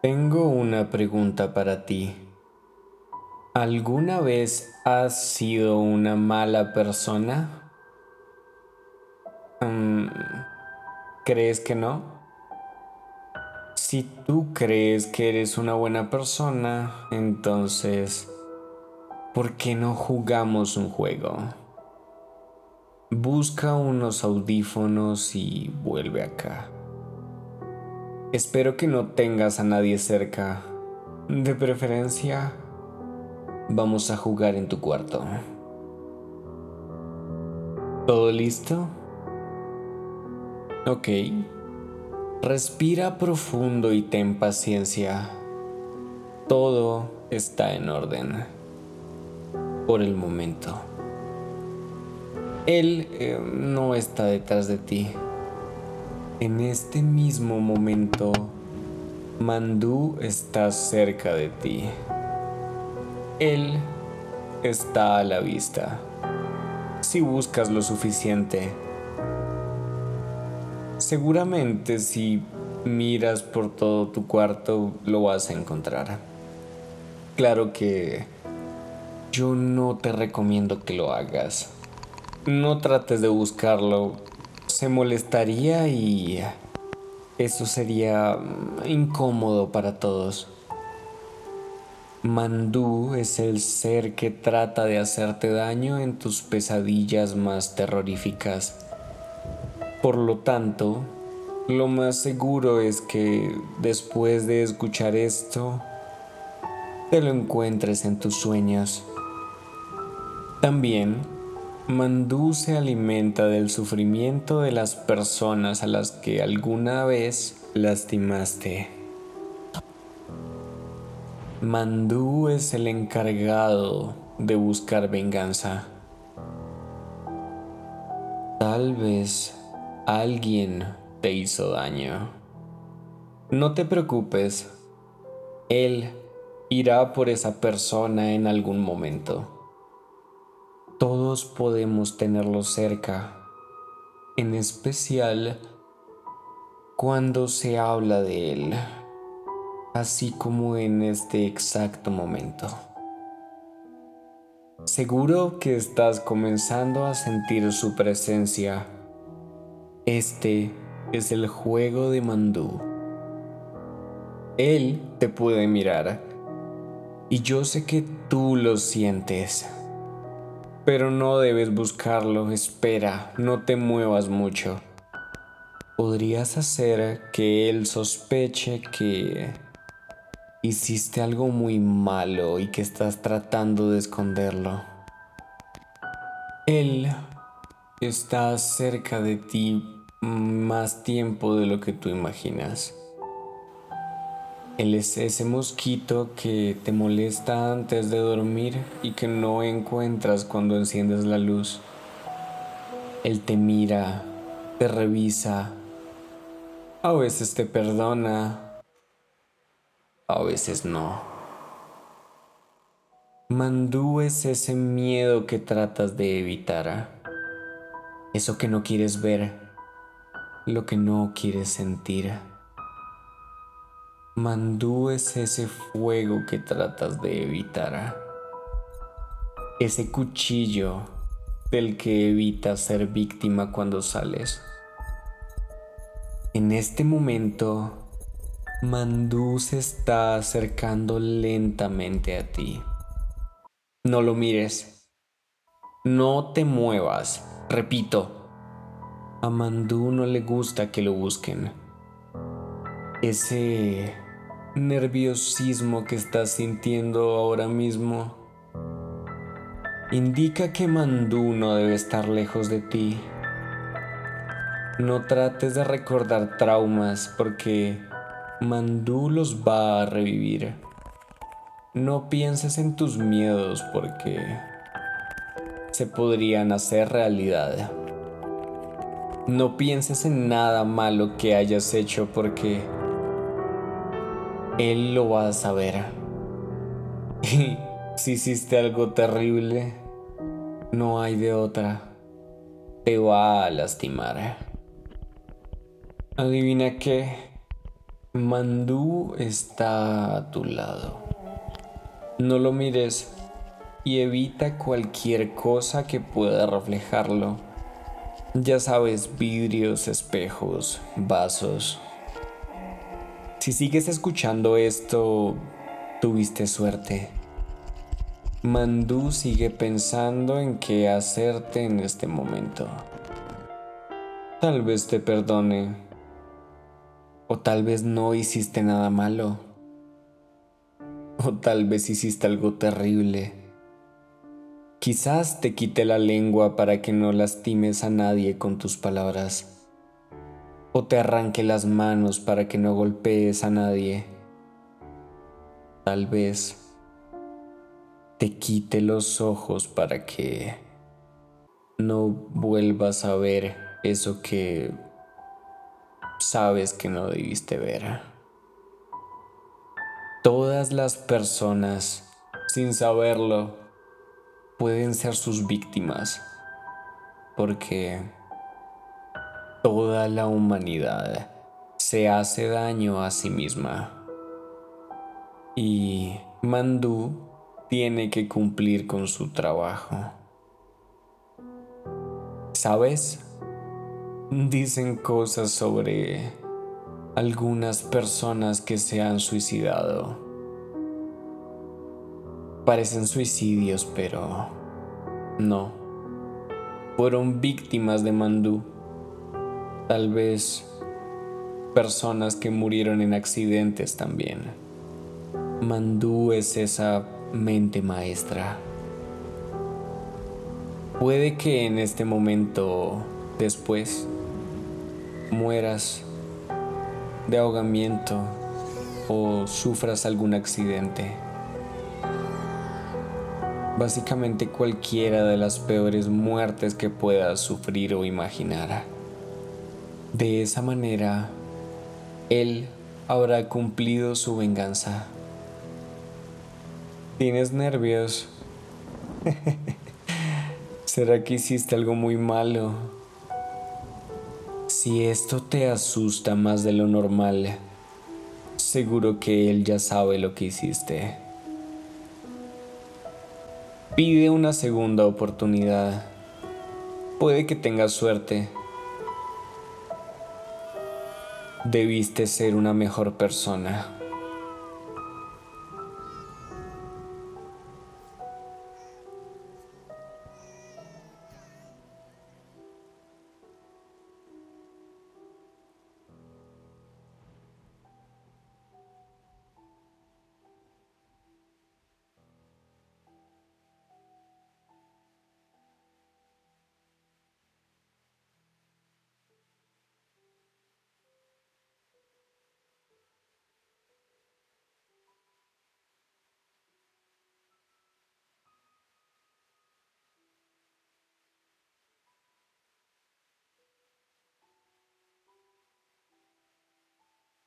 Tengo una pregunta para ti. ¿Alguna vez has sido una mala persona? Mm, ¿Crees que no? Si tú crees que eres una buena persona, entonces, ¿por qué no jugamos un juego? Busca unos audífonos y vuelve acá. Espero que no tengas a nadie cerca. De preferencia, vamos a jugar en tu cuarto. ¿Todo listo? Ok. Respira profundo y ten paciencia. Todo está en orden. Por el momento. Él eh, no está detrás de ti. En este mismo momento, Mandú está cerca de ti. Él está a la vista. Si buscas lo suficiente. Seguramente si miras por todo tu cuarto lo vas a encontrar. Claro que yo no te recomiendo que lo hagas. No trates de buscarlo se molestaría y eso sería mm, incómodo para todos. Mandú es el ser que trata de hacerte daño en tus pesadillas más terroríficas. Por lo tanto, lo más seguro es que después de escuchar esto, te lo encuentres en tus sueños. También Mandú se alimenta del sufrimiento de las personas a las que alguna vez lastimaste. Mandú es el encargado de buscar venganza. Tal vez alguien te hizo daño. No te preocupes, él irá por esa persona en algún momento. Todos podemos tenerlo cerca, en especial cuando se habla de él, así como en este exacto momento. Seguro que estás comenzando a sentir su presencia. Este es el juego de Mandú. Él te puede mirar y yo sé que tú lo sientes pero no debes buscarlo, espera, no te muevas mucho. Podrías hacer que él sospeche que hiciste algo muy malo y que estás tratando de esconderlo. Él está cerca de ti más tiempo de lo que tú imaginas. Él es ese mosquito que te molesta antes de dormir y que no encuentras cuando enciendes la luz. Él te mira, te revisa, a veces te perdona, a veces no. Mandú es ese miedo que tratas de evitar, eso que no quieres ver, lo que no quieres sentir. Mandú es ese fuego que tratas de evitar. Ese cuchillo del que evitas ser víctima cuando sales. En este momento, Mandú se está acercando lentamente a ti. No lo mires. No te muevas. Repito, a Mandú no le gusta que lo busquen. Ese nerviosismo que estás sintiendo ahora mismo indica que Mandú no debe estar lejos de ti. No trates de recordar traumas porque Mandú los va a revivir. No pienses en tus miedos porque se podrían hacer realidad. No pienses en nada malo que hayas hecho porque él lo va a saber. Y si hiciste algo terrible, no hay de otra. Te va a lastimar. Adivina qué. Mandú está a tu lado. No lo mires y evita cualquier cosa que pueda reflejarlo. Ya sabes, vidrios, espejos, vasos. Si sigues escuchando esto, tuviste suerte. Mandú sigue pensando en qué hacerte en este momento. Tal vez te perdone. O tal vez no hiciste nada malo. O tal vez hiciste algo terrible. Quizás te quite la lengua para que no lastimes a nadie con tus palabras. O te arranque las manos para que no golpees a nadie. Tal vez te quite los ojos para que no vuelvas a ver eso que sabes que no debiste ver. Todas las personas, sin saberlo, pueden ser sus víctimas, porque toda la humanidad se hace daño a sí misma. Y Mandú tiene que cumplir con su trabajo. ¿Sabes? Dicen cosas sobre algunas personas que se han suicidado. Parecen suicidios, pero no. Fueron víctimas de Mandú. Tal vez personas que murieron en accidentes también. Mandú es esa mente maestra. Puede que en este momento después mueras de ahogamiento o sufras algún accidente. Básicamente cualquiera de las peores muertes que puedas sufrir o imaginar. De esa manera, Él habrá cumplido su venganza. ¿Tienes nervios? ¿Será que hiciste algo muy malo? Si esto te asusta más de lo normal, seguro que él ya sabe lo que hiciste. Pide una segunda oportunidad. Puede que tengas suerte. Debiste ser una mejor persona.